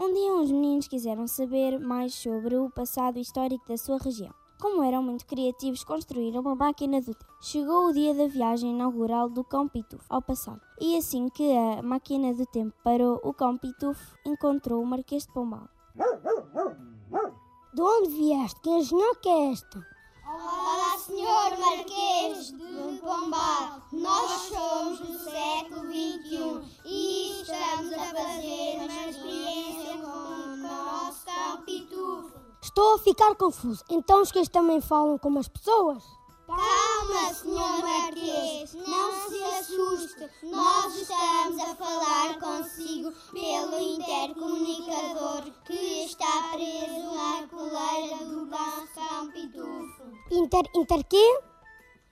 Um dia uns meninos quiseram saber mais sobre o passado histórico da sua região. Como eram muito criativos, construíram uma máquina do tempo. Chegou o dia da viagem inaugural do Cão Pitufo ao passado. E assim que a máquina do tempo parou, o Cão Pitufo encontrou o Marquês de Pombal. De onde vieste? Que engenhou que é esta? Olá, senhor Marquês de Pombal. Nós somos do século XXI e Estou a ficar confuso. Então os cães também falam como as pessoas? Calma, senhor Marquês, não se assuste. Nós estamos a falar consigo pelo intercomunicador que está preso na coleira do nosso cão pitufo. Inter, inter quê?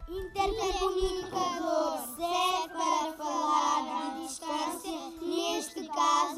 Intercomunicador serve para falar de distância, neste caso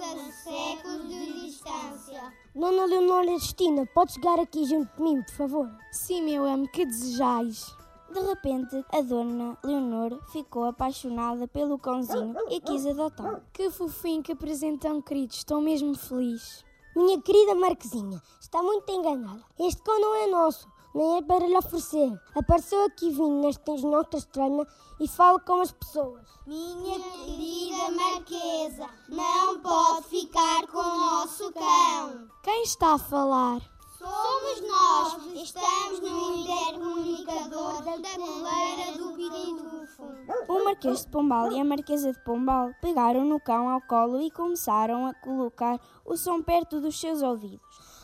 distância. Dona Leonor Justina, pode chegar aqui junto de mim, por favor? Sim, meu amo, que desejais? De repente, a dona Leonor ficou apaixonada pelo cãozinho e quis adotá-lo. Que fofinho, que apresentão querido, estou mesmo feliz. Minha querida Marquezinha, está muito enganada. Este cão não é nosso, nem é para lhe oferecer. Apareceu aqui vindo nesta nota estranha e fala com as pessoas. Minha querida Marquesa, não pode ficar com o nosso cão. Quem está a falar? Somos nós, estamos no intercomunicador da coleira do Pitufo. O Marquês de Pombal e a Marquesa de Pombal pegaram no cão ao colo e começaram a colocar o som perto dos seus ouvidos.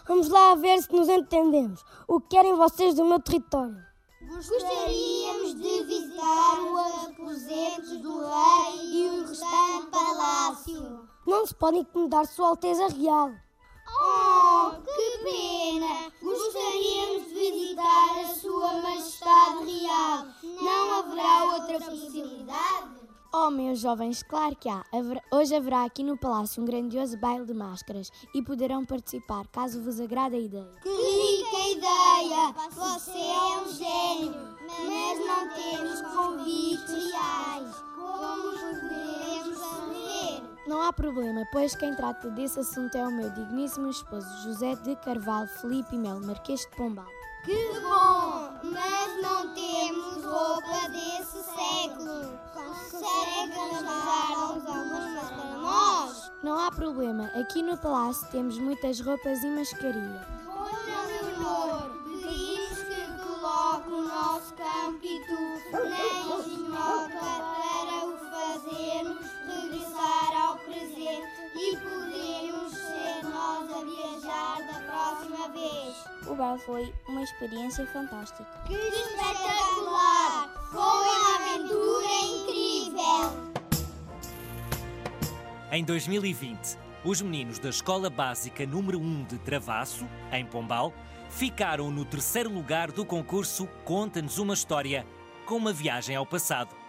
Vamos lá ver se nos entendemos. O que querem vocês do meu território? Gostaríamos de visitar os aposentos do rei e o restante palácio. Não se pode incomodar Sua Alteza Real. Oh, que pena! Gostaríamos de visitar a Sua Majestade Real. Não haverá outra possibilidade? Oh, meus jovens, claro que há. Hoje haverá aqui no Palácio um grandioso baile de máscaras e poderão participar, caso vos agrade a ideia. Que rica ideia! Você é um gênio, mas não temos convites reais. Como poderemos saber? Não há problema, pois quem trata desse assunto é o meu digníssimo esposo José de Carvalho Felipe Melo, Marquês de Pombal. Que bom! Mas não temos roupa desse. Consegue arranjar algumas para nós? Não há problema, aqui no Palácio temos muitas roupas e mascaria. Dona Leonor, pedimos que coloque o nosso cão pitufo na engenhoca para o fazermos regressar ao presente e podermos ser nós a viajar da próxima vez. O baile foi uma experiência fantástica. Que espetacular! Foi Em 2020, os meninos da Escola Básica número 1 de Travasso, em Pombal, ficaram no terceiro lugar do concurso Conta-nos uma História, com uma viagem ao passado.